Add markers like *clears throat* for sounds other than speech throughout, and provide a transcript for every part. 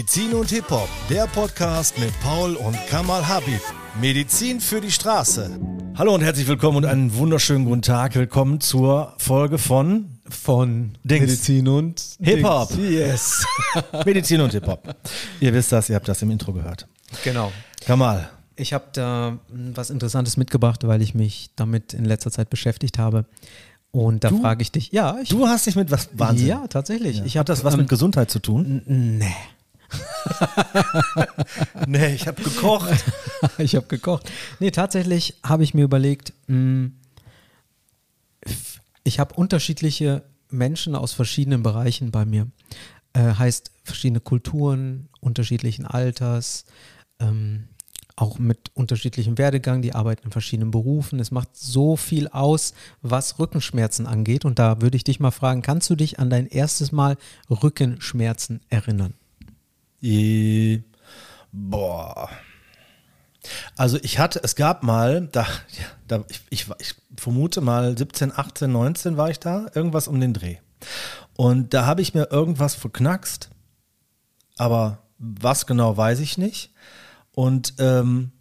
Medizin und Hip-Hop, der Podcast mit Paul und Kamal Habib. Medizin für die Straße. Hallo und herzlich willkommen und einen wunderschönen guten Tag. Willkommen zur Folge von von Dings. Medizin und Hip-Hop. Yes. *laughs* Medizin und Hip-Hop. Ihr wisst das, ihr habt das im Intro gehört. genau. Kamal, Ich habe da mm, was Interessantes mitgebracht, weil ich mich damit in letzter Zeit beschäftigt habe. Und da Du? frage ich dich, ja, ich, du hast dich mit was Wahnsinn. ja, tatsächlich. Ich Ich habe habe das was mit Gesundheit zu tun? Nee, *laughs* Nee, ich habe gekocht. *laughs* ich habe gekocht. Nee, tatsächlich habe ich mir überlegt, mh, f- ich habe unterschiedliche Menschen aus verschiedenen Bereichen bei mir. Äh, heißt verschiedene Kulturen, unterschiedlichen Alters, ähm, auch mit unterschiedlichem Werdegang, die arbeiten in verschiedenen Berufen. Es macht so viel aus, was Rückenschmerzen angeht. Und da würde ich dich mal fragen, kannst du dich an dein erstes Mal Rückenschmerzen erinnern? Boah. Also ich hatte, es gab mal, da, da ich, ich, ich vermute mal 17, 18, 19 war ich da, irgendwas um den Dreh. Und da habe ich mir irgendwas verknackst, aber was genau weiß ich nicht. Und ähm,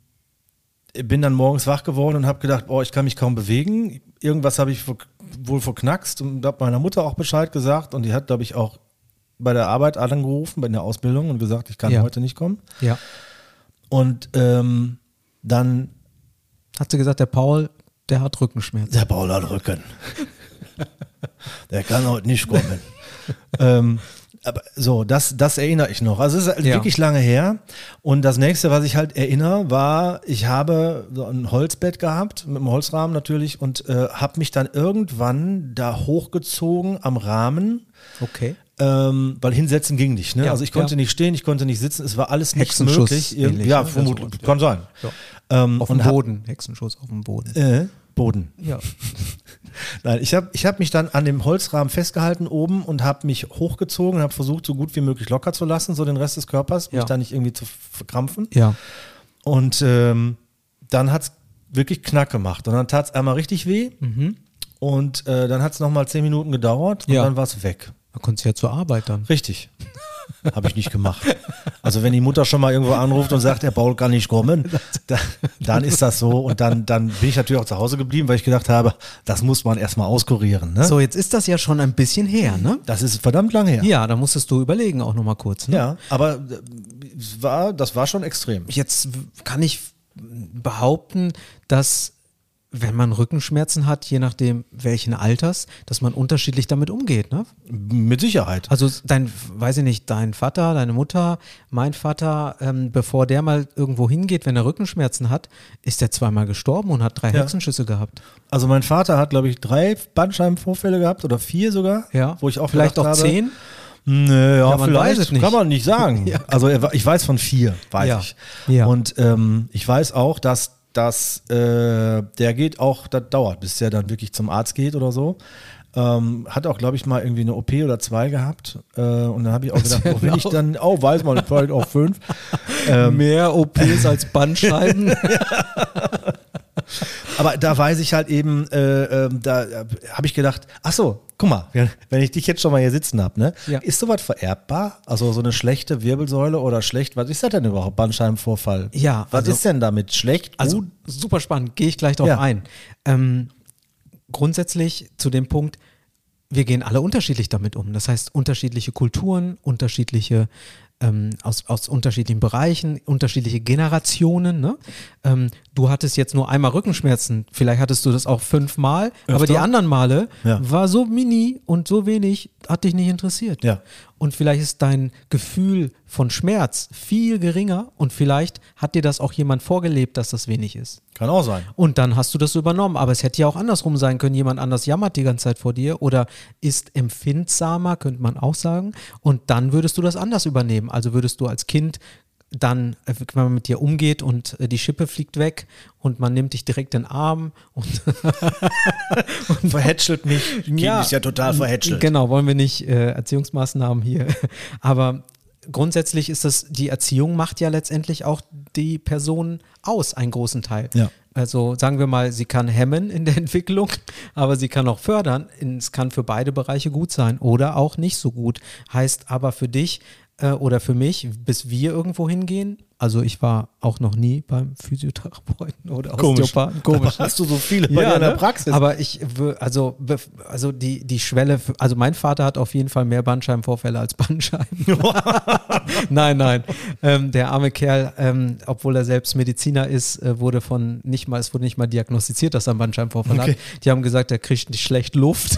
bin dann morgens wach geworden und habe gedacht, boah, ich kann mich kaum bewegen. Irgendwas habe ich wohl verknackst und habe meiner Mutter auch Bescheid gesagt und die hat, glaube ich, auch bei der Arbeit angerufen, bei der Ausbildung und gesagt, ich kann Ja. heute nicht kommen. Ja. Und ähm, dann, Hat sie gesagt, der Paul, der hat Rückenschmerzen. der Paul hat Rücken. *laughs* der kann heute nicht kommen. *laughs* ähm, aber so, das, das erinnere ich noch. Also es ist halt Ja. wirklich lange her. Und das nächste, was ich halt erinnere, war, ich habe so ein Holzbett gehabt, mit einem Holzrahmen natürlich, und äh, habe mich dann irgendwann da hochgezogen am Rahmen. Okay. Ähm, weil hinsetzen ging nicht. Ne? Ja, also ich konnte ja. nicht stehen, ich konnte nicht sitzen, es war alles nicht möglich. ähnlich, ja, ne? vermutlich, Ja, sowas, kann sein. Ähm, Auf dem Boden. Hexenschuss auf dem Boden. Äh, Boden. Ja. *laughs* Nein, ich habe ich hab mich dann an dem Holzrahmen festgehalten oben und habe mich hochgezogen und habe versucht, so gut wie möglich locker zu lassen, so den Rest des Körpers, mich Ja. da nicht irgendwie zu verkrampfen. Ja. Und ähm, dann hat es wirklich Knack gemacht. Und dann tat es einmal richtig weh. Und äh, dann hat es nochmal zehn Minuten gedauert und Ja. dann war es weg. Da konntest du ja zur Arbeit dann. Richtig. Habe ich nicht gemacht. Also wenn die Mutter schon mal irgendwo anruft und sagt, der Paul kann nicht kommen, da, dann ist das so. Und dann, dann bin ich natürlich auch zu Hause geblieben, weil ich gedacht habe, das muss man erstmal auskurieren. Ne? So, jetzt ist das ja schon ein bisschen her, ne? Das ist verdammt lang her. Ja, da musstest du überlegen auch nochmal kurz. Ne? Ja, aber äh, war, das war schon extrem. Jetzt kann ich behaupten, dass wenn man Rückenschmerzen hat, je nachdem welchen Alters, dass man unterschiedlich damit umgeht, ne? Mit Sicherheit. Also dein, weiß ich nicht, dein Vater, deine Mutter, mein Vater, ähm, bevor der mal irgendwo hingeht, wenn er Rückenschmerzen hat, ist er zweimal gestorben und hat drei Ja. Hexenschüsse gehabt. Also mein Vater hat, glaube ich, drei Bandscheibenvorfälle gehabt oder vier sogar. Ja. Wo ich auch vielleicht auch habe, zehn. Nö, ja, man vielleicht. weiß es nicht. Kann man nicht sagen. *laughs* Ja. Also ich weiß von vier, weiß ich. Ja. Und ähm, ich weiß auch, dass das, äh, der geht auch, das dauert, bis der dann wirklich zum Arzt geht oder so. Ähm, hat auch, glaube ich, mal irgendwie eine OP oder zwei gehabt. Äh, und dann habe ich auch gedacht, oh, wenn ich dann, oh, weiß man, vielleicht auch fünf. *laughs* Ähm, Mehr OPs als Bandscheiben. *laughs* *laughs* Aber da weiß ich halt eben, äh, ähm, da äh, habe ich gedacht, ach so, guck mal, wenn- ich dich jetzt schon mal hier sitzen habe, ne? Ja. Ist sowas vererbbar? Also so eine schlechte Wirbelsäule oder schlecht, was ist das denn überhaupt, Bandscheibenvorfall? Ja, Was also- ist denn damit? Schlecht? Also gut? super spannend, gehe ich gleich drauf Ja. ein. Ähm, grundsätzlich zu dem Punkt, wir gehen alle unterschiedlich damit um. Das heißt, unterschiedliche Kulturen, unterschiedliche ähm, aus, aus unterschiedlichen Bereichen, unterschiedliche Generationen. Ne? Ähm, du hattest jetzt nur einmal Rückenschmerzen, vielleicht hattest du das auch fünfmal, aber die anderen Male Ja. war so mini und so wenig, hat dich nicht interessiert. Ja. Und vielleicht ist dein Gefühl von Schmerz viel geringer und vielleicht hat dir das auch jemand vorgelebt, dass das wenig ist. Kann auch sein. Und dann hast du das übernommen. Aber es hätte ja auch andersrum sein können. Jemand anders jammert die ganze Zeit vor dir oder ist empfindsamer, könnte man auch sagen. Und dann würdest du das anders übernehmen. Also würdest du als Kind dann, äh, wenn man mit dir umgeht und äh, die Schippe fliegt weg und man nimmt dich direkt in den Arm und *laughs* Verhätschelt mich. Kind ist ja total verhätschelt. Genau, wollen wir nicht äh, Erziehungsmaßnahmen hier. *laughs* Aber grundsätzlich ist das, die Erziehung macht ja letztendlich auch die Person aus, einen großen Teil. Ja. Also sagen wir mal, sie kann hemmen in der *laughs* Entwicklung, aber sie kann auch fördern. Es kann für beide Bereiche gut sein oder auch nicht so gut. Heißt aber für dich, äh, oder für mich, bis wir irgendwo hingehen. Also ich war auch noch nie beim Physiotherapeuten oder Komisch. Osteopathen. Komisch. Aber *laughs* hast du so viele bei dir in der ne? Praxis? Aber ich, also, also die, die Schwelle, für, also mein Vater hat auf jeden Fall mehr Bandscheibenvorfälle als Bandscheiben. *laughs* *laughs* nein, nein. Ähm, der arme Kerl, ähm, obwohl er selbst Mediziner ist, äh, wurde von nicht mal, es wurde nicht mal diagnostiziert, dass er einen Bandscheibenvorfall Okay. hat. Die haben gesagt, er kriegt nicht schlecht Luft.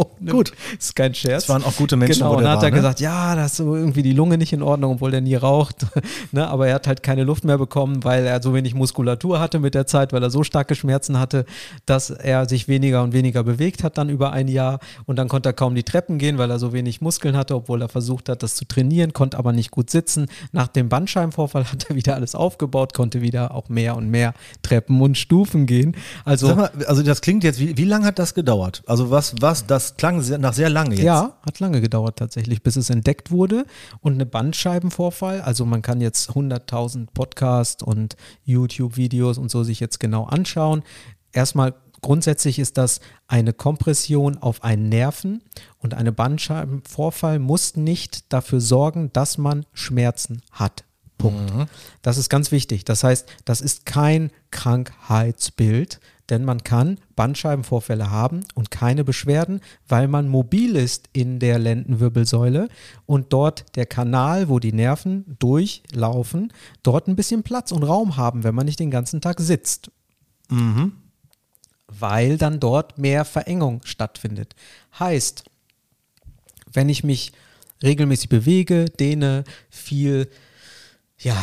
Ohne- *laughs* Gut. Ist kein Scherz. Das waren auch gute Menschen, Genau, und dann hat war, er ne? gesagt, ja, da ist so irgendwie die Lunge nicht in Ordnung, obwohl der nie raucht. *laughs* ne, aber er hat halt keine Luft mehr bekommen, weil er so wenig Muskulatur hatte mit der Zeit, weil er so starke Schmerzen hatte, dass er sich weniger und weniger bewegt hat dann über ein Jahr. Und dann konnte er kaum die Treppen gehen, weil er so wenig Muskeln hatte, obwohl er versucht hat, das zu trainieren, konnte aber nicht gut sitzen. Nach dem Bandscheibenvorfall hat er wieder alles aufgebaut, konnte wieder auch mehr und mehr Treppen und Stufen gehen. Also mal, also das klingt jetzt, wie, wie lange hat das gedauert? Also was, was, das klang sehr, nach sehr lange jetzt. Ja, hat lange gedauert tatsächlich, bis es entdeckt wurde. Und eine Bandscheibenvorfall, also man kann jetzt 100.000 Podcasts und YouTube-Videos und so sich jetzt genau anschauen. Erstmal grundsätzlich ist das eine Kompression auf einen Nerven und eine Bandscheibenvorfall muss nicht dafür sorgen, dass man Schmerzen hat. Punkt. Das ist ganz wichtig. Das heißt, das ist kein Krankheitsbild, denn man kann Bandscheibenvorfälle haben und keine Beschwerden, weil man mobil ist in der Lendenwirbelsäule und dort der Kanal, wo die Nerven durchlaufen, dort ein bisschen Platz und Raum haben, wenn man nicht den ganzen Tag sitzt. Weil dann dort mehr Verengung stattfindet. Heißt, wenn ich mich regelmäßig bewege, dehne, viel ja,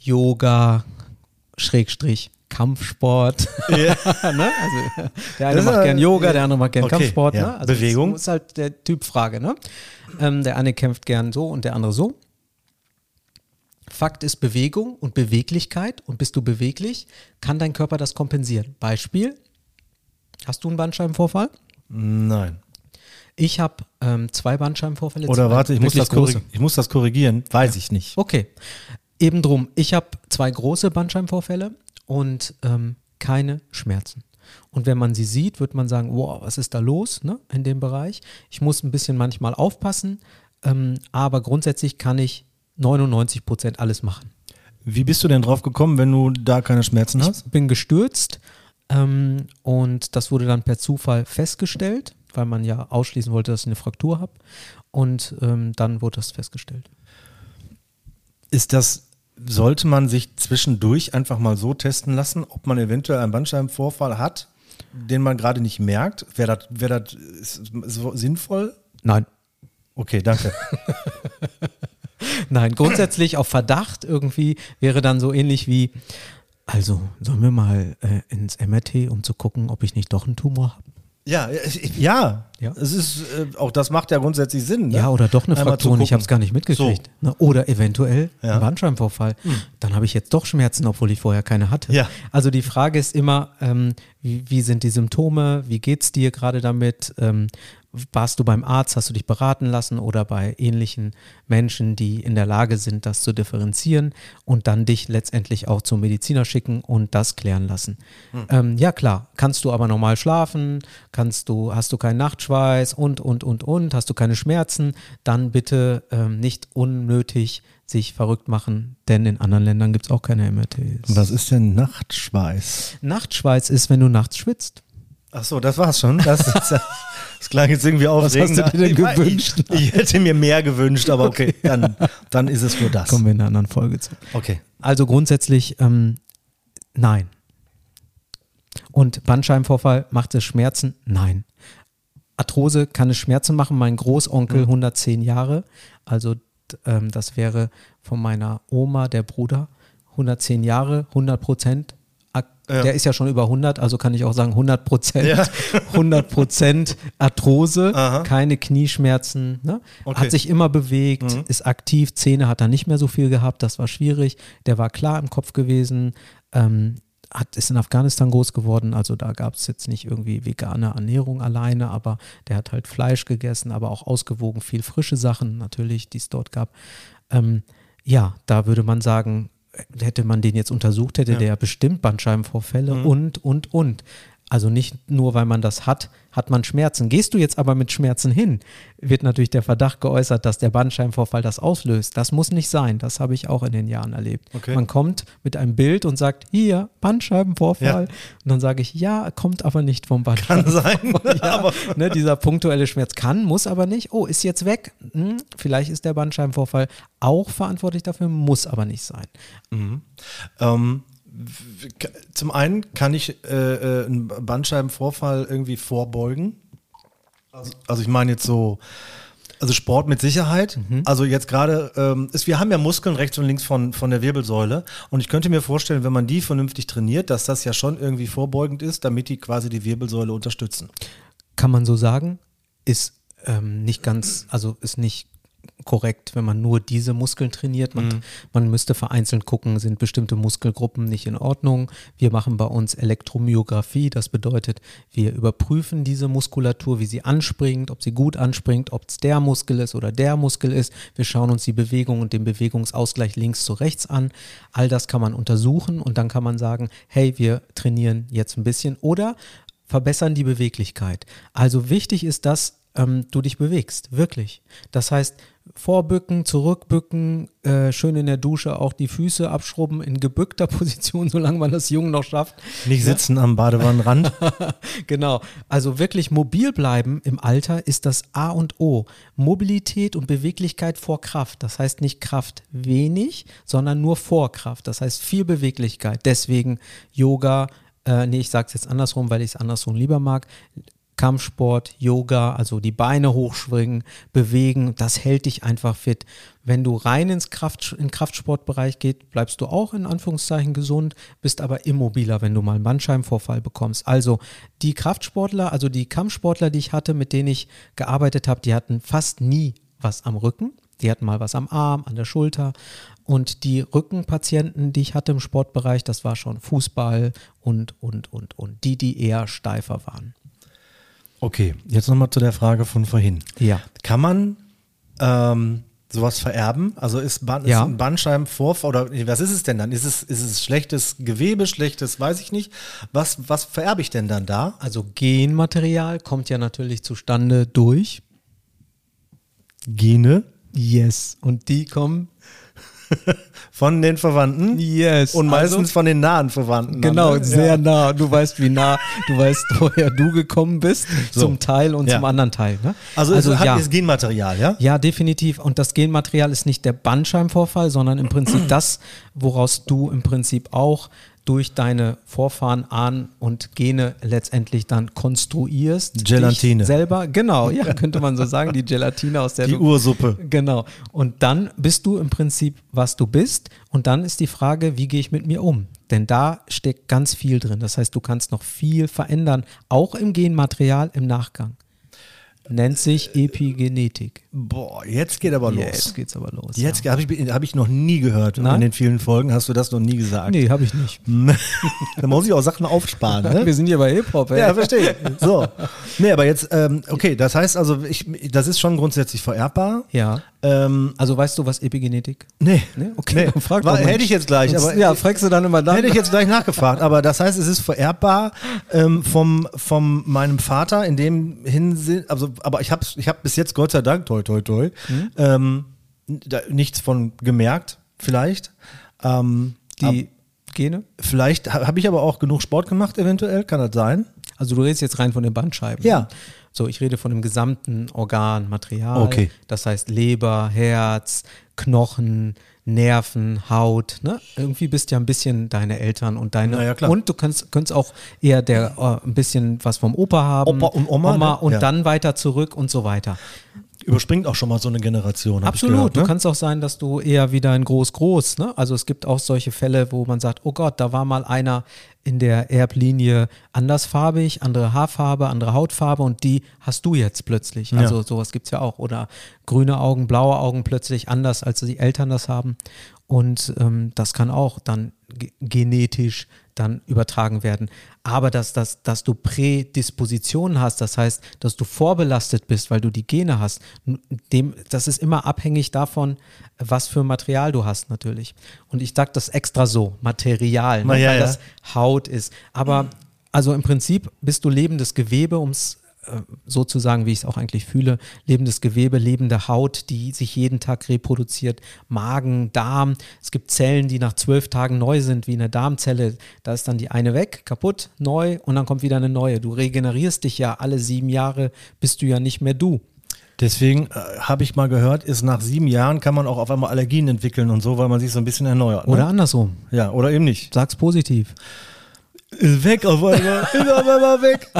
Yoga, Schrägstrich, Kampfsport. *laughs* ne? also, der eine Das macht ja- gern Yoga, der andere macht gern Okay, Kampfsport. ja. Ne? Also Bewegung. Das ist halt der Typfrage. Ne? Ähm, der eine kämpft gern so und der andere so. Fakt ist Bewegung und Beweglichkeit. Und bist du beweglich, kann dein Körper das kompensieren. Beispiel: Hast du einen Bandscheibenvorfall? Nein. Ich habe ähm, zwei Bandscheibenvorfälle. Oder warte, ich muss, das ich muss das korrigieren. Weiß ich nicht. Okay. Eben drum, ich habe zwei große Bandscheibenvorfälle und ähm, keine Schmerzen. Und wenn man sie sieht, wird man sagen, wow, was ist da los ne, in dem Bereich? Ich muss ein bisschen manchmal aufpassen, ähm, aber grundsätzlich kann ich 99 Prozent alles machen. Wie bist du denn drauf gekommen, wenn du da keine Schmerzen hast? Ich bin gestürzt ähm, und das wurde dann per Zufall festgestellt, weil man ja ausschließen wollte, dass ich eine Fraktur habe. Und ähm, dann wurde das festgestellt. Ist das, sollte man sich zwischendurch einfach mal so testen lassen, ob man eventuell einen Bandscheibenvorfall hat, den man gerade nicht merkt? Wäre das, wäre das ist, so sinnvoll? Nein, Okay, danke. *laughs* Nein, grundsätzlich auf Verdacht irgendwie wäre dann so ähnlich wie, also sollen wir mal äh, ins MRT, um zu gucken, ob ich nicht doch einen Tumor habe? Ja, ich- ja, Ja. Es ist, äh, auch das macht ja grundsätzlich Sinn. Ne? Ja, oder doch eine Einmal zu ich habe es gar nicht mitgekriegt. Ne? Oder eventuell Ja. Hm. ein Bandscheibenvorfall. Dann habe ich jetzt doch Schmerzen, obwohl ich vorher keine hatte. Ja. Also die Frage ist immer, ähm, wie, wie sind die Symptome? Wie geht's dir gerade damit? Ähm, warst du beim Arzt? Hast du dich beraten lassen oder bei ähnlichen Menschen, die in der Lage sind, das zu differenzieren und dann dich letztendlich auch zum Mediziner schicken und das klären lassen? Ähm, ja klar, kannst du aber normal schlafen? Kannst du, hast du keinen Nachtschweiß und und und und? Hast du keine Schmerzen? Dann bitte ähm, nicht unnötig sich verrückt machen, denn in anderen Ländern gibt es auch keine MRTs. Was ist denn Nachtschweiß? Nachtschweiß ist, wenn du nachts schwitzt. Ach so, das war's schon. Das, ist, *laughs* ja- *laughs* das klang jetzt irgendwie aufregend. hast du dir denn Ich gewünscht? Ich, ich hätte mir mehr gewünscht, aber okay, *laughs* dann, dann ist es nur das. Kommen wir in einer anderen Folge zu. Okay. Also grundsätzlich ähm, nein. Und Bandscheibenvorfall macht es Schmerzen? Nein. Arthrose kann es Schmerzen machen. Mein Großonkel, 110 Jahre, also ähm, das wäre von meiner Oma, der Bruder, 110 Jahre, 100 Prozent. Ja. Der ist ja schon über 100, also kann ich auch sagen 100 Prozent. Ja. *laughs* 100 Prozent Arthrose, Aha. keine Knieschmerzen. Ne? Okay. Hat sich immer bewegt, Mhm. ist aktiv. Zähne hat er nicht mehr so viel gehabt, das war schwierig. Der war klar im Kopf gewesen. Ähm, hat, ist in Afghanistan groß geworden, also da gab es jetzt nicht irgendwie vegane Ernährung alleine, aber der hat halt Fleisch gegessen, aber auch ausgewogen viel frische Sachen natürlich, die es dort gab. Ähm, ja, da würde man sagen, hätte man den jetzt untersucht, hätte Ja. der bestimmt Bandscheibenvorfälle Mhm. und, und, und. Also nicht nur, weil man das hat, hat man Schmerzen. Gehst du jetzt aber mit Schmerzen hin, wird natürlich der Verdacht geäußert, dass der Bandscheibenvorfall das auslöst. Das muss nicht sein. Das habe ich auch in den Jahren erlebt. Okay. Man kommt mit einem Bild und sagt, hier, Bandscheibenvorfall. Ja. Und dann sage ich, ja, kommt aber nicht vom Kann Bandscheibenvorfall. sein. *laughs* ja, *laughs* aber ne, dieser punktuelle Schmerz kann, muss aber nicht. Oh, ist jetzt weg. Hm, vielleicht ist der Bandscheibenvorfall auch verantwortlich dafür, muss aber nicht sein. Ähm, w- k- zum einen kann ich äh, äh, einen Bandscheibenvorfall irgendwie vorbeugen. Also, also ich meine jetzt so, also Sport mit Sicherheit. Also jetzt gerade, ähm, ist, wir haben ja Muskeln rechts und links von, von der Wirbelsäule und ich könnte mir vorstellen, wenn man die vernünftig trainiert, dass das ja schon irgendwie vorbeugend ist, damit die quasi die Wirbelsäule unterstützen. Kann man so sagen, ist ähm, nicht ganz, also ist nicht korrekt, wenn man nur diese Muskeln trainiert. Man, man müsste vereinzelt gucken, sind bestimmte Muskelgruppen nicht in Ordnung. Wir machen bei uns Elektromyographie, das bedeutet, wir überprüfen diese Muskulatur, wie sie anspringt, ob sie gut anspringt, ob es der Muskel ist oder der Muskel ist. Wir schauen uns die Bewegung und den Bewegungsausgleich links zu rechts an. All das kann man untersuchen und dann kann man sagen, hey, wir trainieren jetzt ein bisschen oder verbessern die Beweglichkeit. Also wichtig ist, dass ähm, du dich bewegst, wirklich. Das heißt, vorbücken, zurückbücken, äh, schön in der Dusche auch die Füße abschrubben in gebückter *laughs* Position, solange man das Jung noch schafft. Nicht sitzen am Badewannenrand. *laughs* genau. Also wirklich mobil bleiben im Alter ist das A und O. Mobilität und Beweglichkeit vor Kraft. Das heißt nicht Kraft wenig, sondern nur vor Kraft. Das heißt viel Beweglichkeit. Deswegen Yoga, äh, nee, ich sage es jetzt andersrum, weil ich es andersrum lieber mag. Kampfsport, Yoga, also die Beine hochschwingen, bewegen, das hält dich einfach fit. Wenn du rein ins Kraft, in Kraftsportbereich geht, bleibst du auch in Anführungszeichen gesund, bist aber immobiler, wenn du mal einen Bandscheibenvorfall bekommst. Also die Kraftsportler, also die Kampfsportler, die ich hatte, mit denen ich gearbeitet habe, die hatten fast nie was am Rücken. Die hatten mal was am Arm, an der Schulter. Und die Rückenpatienten, die ich hatte im Sportbereich, das war schon Fußball und, und, und, und. Die, die eher steifer waren. Okay, jetzt nochmal zu der Frage von vorhin. Ja. Kann man ähm, sowas vererben? Also ist, Ban Ja. ist ein Bandscheibenvorfall oder was ist es denn dann? Ist es, ist es schlechtes Gewebe, schlechtes, weiß ich nicht. Was, was vererbe ich denn dann da? Also Genmaterial kommt ja natürlich zustande durch. Gene Yes. Und die kommen. *laughs* von den Verwandten Yes. und meistens also, von den nahen Verwandten. dann, Genau, ne? sehr Ja. nah. Du weißt, wie nah, du weißt, *laughs* woher du gekommen bist, So. zum Teil und Ja. zum anderen Teil. Ne? Also, es hat ja. Genmaterial, ja? Ja, definitiv. Und das Genmaterial ist nicht der Bandscheibenvorfall, sondern im Prinzip *clears throat* das, woraus du im Prinzip auch durch deine Vorfahren, Ahnen und Gene letztendlich dann konstruierst. Gelatine. Selber, genau, ja, *laughs* könnte man so sagen, die Gelatine aus der Die du Ursuppe. Genau. Und dann bist du im Prinzip, was du bist. Und dann ist die Frage, wie gehe ich mit mir um? Denn da steckt ganz viel drin. Das heißt, du kannst noch viel verändern, auch im Genmaterial im Nachgang. Nennt sich Epigenetik. Boah, jetzt geht aber los. Jetzt geht's aber los. Jetzt habe ich, hab ich noch nie gehört. Nein? In den vielen Folgen hast du das noch nie gesagt. Nee, habe ich nicht. *laughs* da muss ich auch Sachen aufsparen. Ne? Wir sind hier bei Hip-Hop, ey. Ja, verstehe. So. Nee, aber jetzt, ähm, okay, das heißt also, ich, das ist schon grundsätzlich vererbbar. Ja. Ähm, Also weißt du, was Epigenetik? nee. Nee? Okay, Nee. frag War, hätte ich jetzt gleich, aber ja, fragst du dann immer dann. hätte ich jetzt gleich nachgefragt. Aber das heißt, es ist vererbbar ähm, vom, vom meinem Vater in dem Hinsinn, also, aber ich habe ich hab bis jetzt Gott sei Dank, toi, toi, toi, Mhm. ähm, da, nichts von gemerkt, vielleicht. Ähm, die Gene? Vielleicht ha- habe ich aber auch genug Sport gemacht, eventuell, kann das sein? Also du redest jetzt rein von den Bandscheiben. Ja. So, ich rede von dem gesamten Organ, Material. Okay. Das heißt Leber, Herz, Knochen, Nerven, Haut. Ne? Irgendwie bist ja ein bisschen deine Eltern und deine. Ja. Und du kannst, könntest auch eher der, äh, ein bisschen was vom Opa haben. Opa und Oma, ne? und Ja. dann weiter zurück und so weiter. Überspringt auch schon mal so eine Generation. Absolut. Gehört, ne? Du kannst auch sein, dass du eher wieder ein Groß-Groß, ne? Also es gibt auch solche Fälle, wo man sagt, oh Gott, da war mal einer in der Erblinie andersfarbig, andere Haarfarbe, andere Hautfarbe und die hast du jetzt plötzlich. Ja. Also sowas gibt es ja auch. Oder grüne Augen, blaue Augen plötzlich anders, als die Eltern das haben. Und ähm, das kann auch dann ge- genetisch dann übertragen werden. Aber dass, dass, dass du Prädispositionen hast, das heißt, dass du vorbelastet bist, weil du die Gene hast, dem, das ist immer abhängig davon, was für Material du hast natürlich. Und ich sage das extra so, Material, ne, ja, weil ja. das Haut ist. Aber Also im Prinzip bist du lebendes Gewebe, um es sozusagen, wie ich es auch eigentlich fühle, lebendes Gewebe, lebende Haut, die sich jeden Tag reproduziert, Magen, Darm. Es gibt Zellen, die nach zwölf Tagen neu sind, wie eine Darmzelle. Da ist dann die eine weg, kaputt, neu und dann kommt wieder eine neue. Du regenerierst dich ja alle sieben Jahre, bist du ja nicht mehr du. Deswegen äh, habe ich mal gehört, ist nach sieben Jahren kann man auch auf einmal Allergien entwickeln und so, weil man sich so ein bisschen erneuert. Ne? Oder andersrum. Ja, oder eben nicht. Sag's positiv. Ist weg auf einmal, *laughs* ist auf einmal weg.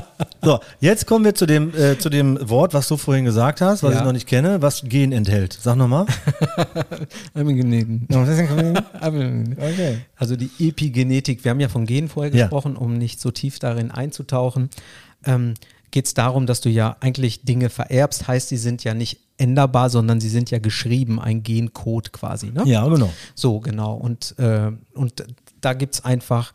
So, jetzt kommen wir zu dem, äh, zu dem Wort, was du vorhin gesagt hast, was Ja. ich noch nicht kenne, was Gen enthält. Sag nochmal. *laughs* *laughs* Okay. Also die Epigenetik, wir haben ja von Genen vorher Ja. gesprochen, um nicht so tief darin einzutauchen. Ähm, Geht es darum, dass du ja eigentlich Dinge vererbst, heißt, sie sind ja nicht änderbar, sondern sie sind ja geschrieben, ein Gencode quasi. Ne? Ja, genau. So, genau. Und, äh, und da gibt es einfach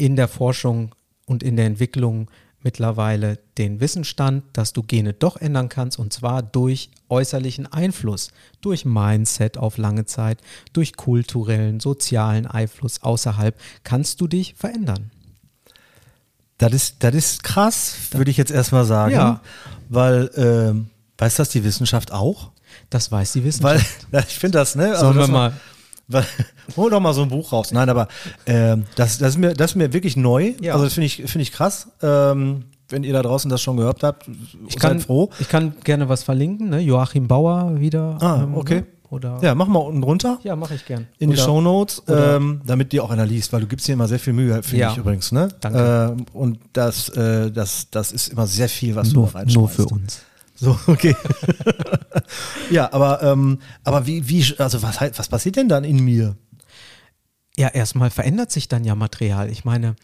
in der Forschung und in der Entwicklung mittlerweile den Wissensstand, dass du Gene doch ändern kannst und zwar durch äußerlichen Einfluss, durch Mindset auf lange Zeit, durch kulturellen, sozialen Einfluss außerhalb kannst du dich verändern. Das ist, das ist krass, würde ich jetzt erstmal sagen. Ja. Weil, ähm, weiß das die Wissenschaft auch? Das weiß die Wissenschaft. Weil, *laughs* ich finde das, ne? Sollen wir mal- *laughs* hol doch mal so ein Buch raus. Nein, aber ähm, das, das, ist mir, das ist mir wirklich neu. Ja. Also das finde ich, finde ich krass. Ähm, wenn ihr da draußen das schon gehört habt, ich, seid kann, froh. ich kann gerne was verlinken, ne? Joachim Bauer wieder. Ah, ähm, okay. ne? Oder, Ja, mach mal unten runter. ja mache ich gern. In die Oder- Show Notes, ähm, damit dir auch einer liest, weil du gibst dir immer sehr viel Mühe, finde Ja. ich übrigens. Ne? Danke. Ähm, und das, äh, das, das ist immer sehr viel, was Nur, du da reinschmeißt. nur für uns. So, *laughs* okay. ja, aber, ähm, aber wie, wie, also was, halt- was passiert denn dann in mir? Ja, erstmal verändert sich dann ja Material. Ich meine,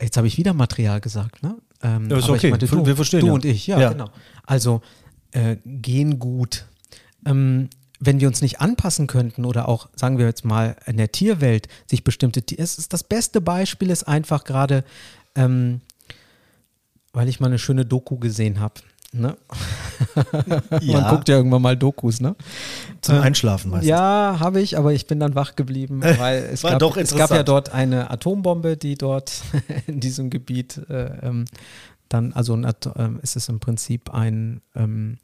jetzt habe ich wieder Material gesagt, ne? Ähm, Ja, ist okay. Meinte, du, Wir verstehen du ja. und ich, ja, Ja. genau. Also äh, Gengut. Ähm, wenn wir uns nicht anpassen könnten oder auch, sagen wir jetzt mal, in der Tierwelt sich bestimmte Tiere, es ist das beste Beispiel ist einfach gerade, ähm, weil ich mal eine schöne Doku gesehen habe. Ne? *laughs* Man guckt ja irgendwann mal Dokus, ne? zum Einschlafen meistens. Ja, habe ich, aber ich bin dann wach geblieben, *laughs* weil es, gab, doch es gab ja dort eine Atombombe, die dort *laughs* in diesem Gebiet äh, ähm, dann, also ähm, ist es im Prinzip ein, ähm,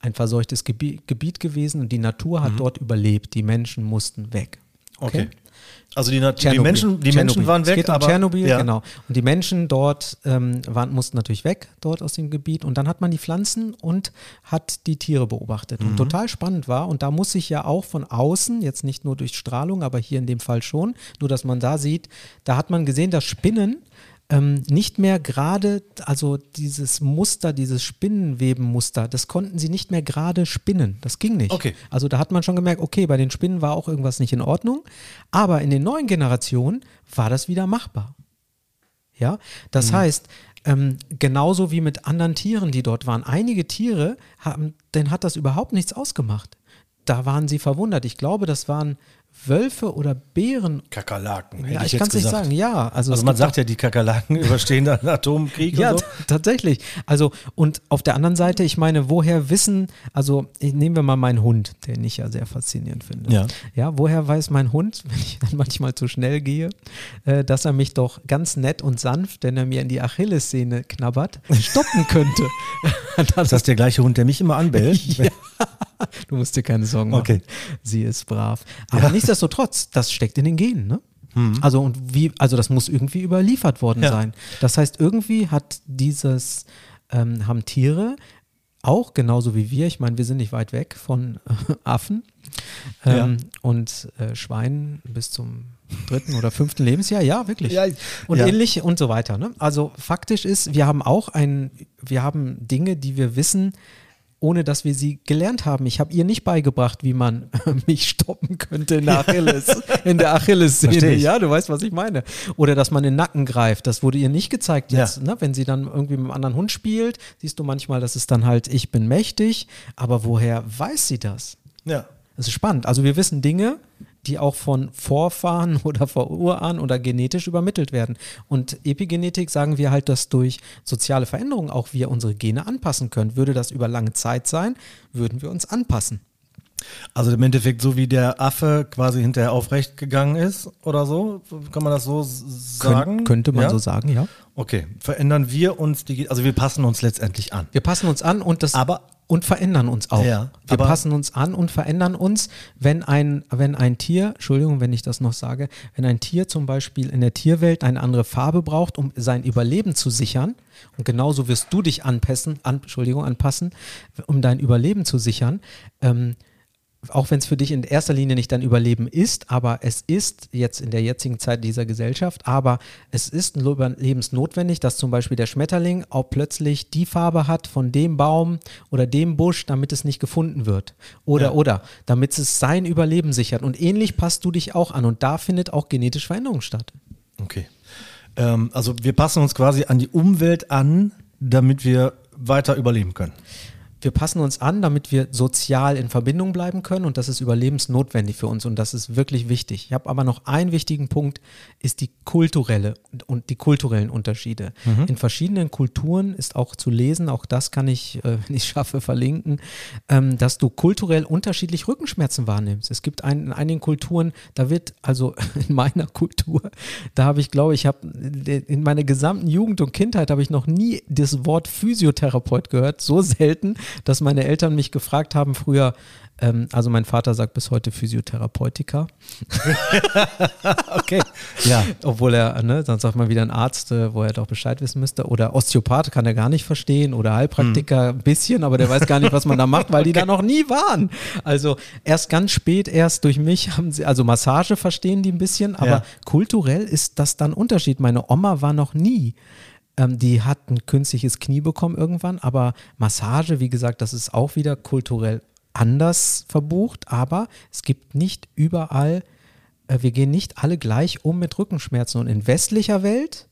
ein verseuchtes Gebiet, gewesen und die Natur hat dort überlebt. Die Menschen mussten weg. Mhm. Okay. Also die, Nat- die. Menschen, die Tschernobyl. Menschen waren weg, es geht um aber Tschernobyl, ja. genau. Und die Menschen dort ähm, waren, mussten natürlich weg, dort aus dem Gebiet. Und dann hat man die Pflanzen und hat die Tiere beobachtet. Mhm. Und total spannend war, und da muss sich ja auch von außen, jetzt nicht nur durch Strahlung, aber hier in dem Fall schon, nur dass man da sieht, da hat man gesehen, dass Spinnen ähm, nicht mehr gerade, also dieses Muster, dieses Spinnenwebenmuster, das konnten sie nicht mehr gerade spinnen. Das ging nicht. Okay. Also da hat man schon gemerkt, okay, bei den Spinnen war auch irgendwas nicht in Ordnung, aber in den neuen Generationen war das wieder machbar. Ja, das heißt, ähm, genauso wie mit anderen Tieren, die dort waren. Einige Tiere haben, denen hat das überhaupt nichts ausgemacht. Da waren sie verwundert. Ich glaube, das waren Wölfe oder Bären. Kakerlaken. Ja, ich jetzt kann es nicht sagen. Ja, also, Also man sagt ja, die Kakerlaken *laughs* überstehen dann einen Atomkrieg ja, so. *laughs* tatsächlich. Also, und auf der anderen Seite, ich meine, woher wissen, also ich, nehmen wir mal meinen Hund, den ich ja sehr faszinierend finde. Ja. Ja, woher weiß mein Hund, *laughs* wenn ich dann manchmal zu schnell gehe, äh, dass er mich doch ganz nett und sanft, wenn er mir in die Achillessehne knabbert, stoppen könnte. das Ist das der gleiche Hund, der mich immer anbellt? Du musst dir keine Sorgen machen. Okay. Sie ist brav. Aber nichtsdestotrotz, das steckt in den Genen, ne? Also und wie, also das muss irgendwie überliefert worden Ja. sein. Das heißt, irgendwie hat dieses, ähm, haben Tiere auch genauso wie wir, ich meine, wir sind nicht weit weg von äh, Affen ähm, und äh, Schweinen bis zum dritten oder fünften Lebensjahr, ja, wirklich. Ja, und ja. ähnlich und so weiter. Ne? Also faktisch ist, wir haben auch ein, wir haben Dinge, die wir wissen, ohne dass wir sie gelernt haben. Ich habe ihr nicht beigebracht, wie man *laughs* mich stoppen könnte in der Achilles, in der ich. Ja, du weißt, was ich meine. Oder dass man den Nacken greift. Das wurde ihr nicht gezeigt Ja. jetzt. Ne? Wenn sie dann irgendwie mit einem anderen Hund spielt, siehst du manchmal, dass es dann halt, ich bin mächtig. Aber woher weiß sie das? Ja. Das ist spannend. Also wir wissen Dinge, die auch von Vorfahren *laughs* oder vor Urahn oder genetisch übermittelt werden. Und Epigenetik sagen wir halt, dass durch soziale Veränderungen auch wir unsere Gene anpassen können. Würde das über lange Zeit sein, würden wir uns anpassen. Also im Endeffekt so wie der Affe quasi hinterher aufrecht gegangen ist oder so, kann man das so sagen? Kön könnte man ja? so sagen, ja. Okay, verändern wir uns, die, also wir passen uns letztendlich an. Wir passen uns an und das Aber- und verändern uns auch. Ja, wir passen uns an und verändern uns, wenn ein, wenn ein Tier, Entschuldigung, wenn ich das noch sage, wenn ein Tier zum Beispiel in der Tierwelt eine andere Farbe braucht, um sein Überleben zu sichern, und genauso wirst du dich anpassen, an, Entschuldigung, anpassen, um dein Überleben zu sichern, ähm, auch wenn es für dich in erster Linie nicht dein Überleben ist, aber es ist jetzt in der jetzigen Zeit dieser Gesellschaft, aber es ist lebensnotwendig, dass zum Beispiel der Schmetterling auch plötzlich die Farbe hat von dem Baum oder dem Busch, damit es nicht gefunden wird. Oder, Ja. oder, damit es sein Überleben sichert. Und ähnlich passt du dich auch an und da findet auch genetische Veränderung statt. Okay. Ähm, also wir passen uns quasi an die Umwelt an, damit wir weiter überleben können. Wir passen uns an, damit wir sozial in Verbindung bleiben können und das ist überlebensnotwendig für uns und das ist wirklich wichtig. Ich habe aber noch einen wichtigen Punkt, ist die kulturelle und die kulturellen Unterschiede. In verschiedenen Kulturen ist auch zu lesen, auch das kann ich, äh, *laughs* wenn ich schaffe, verlinken, ähm, dass du kulturell unterschiedlich Rückenschmerzen wahrnimmst. Es gibt ein, in einigen Kulturen, da wird, also *laughs* in meiner Kultur, da habe ich, glaube ich, habe in meiner gesamten Jugend und Kindheit habe ich noch nie das Wort Physiotherapeut gehört, so selten, dass meine Eltern mich gefragt haben früher, ähm, also mein Vater sagt bis heute Physiotherapeutiker, *laughs* Okay. Ja. obwohl er, ne, dann sagt man wieder ein Arzt, äh, wo er doch Bescheid wissen müsste. Oder Osteopath kann er gar nicht verstehen oder Heilpraktiker ein bisschen, aber der weiß gar nicht, was man da macht, weil die *laughs* da noch nie waren. Also erst ganz spät, erst durch mich haben sie, also Massage verstehen die ein bisschen, aber Ja. kulturell ist das dann Unterschied. Meine Oma war noch nie. Ähm, die hat ein künstliches Knie bekommen irgendwann, aber Massage, wie gesagt, das ist auch wieder kulturell anders verbucht, aber es gibt nicht überall äh, wir gehen nicht alle gleich um mit Rückenschmerzen. Und in westlicher Welt,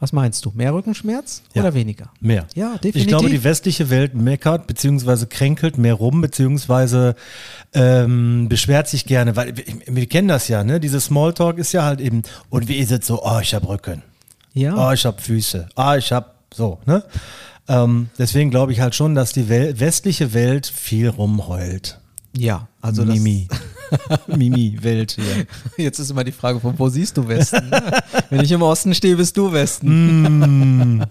was meinst du? Mehr Rückenschmerz Ja. oder weniger? Mehr. Ja, definitiv. Ich glaube, die westliche Welt meckert beziehungsweise kränkelt mehr rum beziehungsweise ähm, beschwert sich gerne, weil wir, wir kennen das ja, ne? Dieses Smalltalk ist ja halt eben, und wie ist es so, oh, ich habe Rücken, ja, oh, ich habe Füße, ah, ich habe so, ne? Ähm, deswegen glaube ich halt schon, dass die Wel westliche Welt viel rumheult. ja, also das, Mimi. *laughs* Mimi, Welt hier. jetzt ist immer die Frage, von wo siehst du Westen? Wenn ich im Osten stehe, bist du Westen.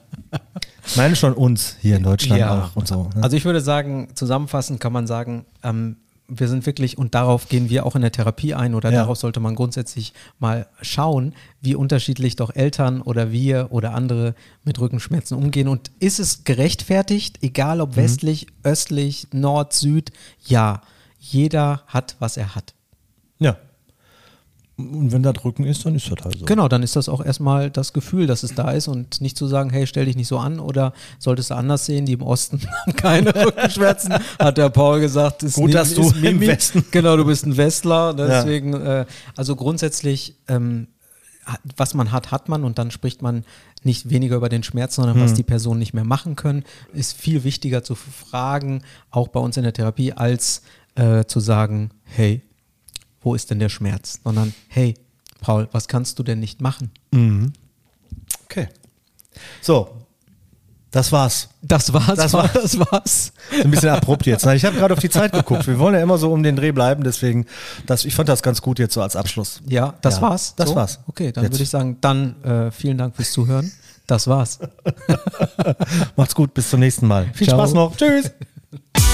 Ich meine schon uns hier in Deutschland Ja. auch und so. Ne? Also ich würde sagen, zusammenfassend kann man sagen, ähm, wir sind wirklich, und darauf gehen wir auch in der Therapie ein, oder Ja. darauf sollte man grundsätzlich mal schauen, wie unterschiedlich doch Eltern oder wir oder andere mit Rückenschmerzen umgehen. Und ist es gerechtfertigt, egal ob westlich, östlich, Nord, Süd? Ja, jeder hat, was er hat. ja. Und wenn da Rücken ist, dann ist das halt so. Genau, dann ist das auch erstmal das Gefühl, dass es da ist und nicht zu sagen, hey, stell dich nicht so an oder solltest du anders sehen, die im Osten *laughs* haben keine *laughs* Rückenschmerzen, hat der Paul gesagt. Ist Gut, Mimi- dass du ist im. Westen- *laughs* Genau, du bist ein Westler, deswegen, äh, also grundsätzlich, ähm, was man hat, hat man und dann spricht man nicht weniger über den Schmerz, sondern Mhm. was die Personen nicht mehr machen können, ist viel wichtiger zu fragen, auch bei uns in der Therapie, als äh, zu sagen, hey, wo ist denn der Schmerz? Sondern, hey, Paul, was kannst du denn nicht machen? Okay. So, das war's. Das war's, Das war's. das war's. Ein bisschen abrupt jetzt. ne? Ich habe gerade auf die Zeit geguckt. Wir wollen ja immer so um den Dreh bleiben, deswegen, das, ich fand das ganz gut jetzt so als Abschluss. Ja, das Ja, war's. das war's. Okay, dann Jetzt. würde ich sagen, dann äh, vielen Dank fürs Zuhören. Das war's. *laughs* Macht's gut, bis zum nächsten Mal. Viel Ciao. Spaß noch. Tschüss. *laughs*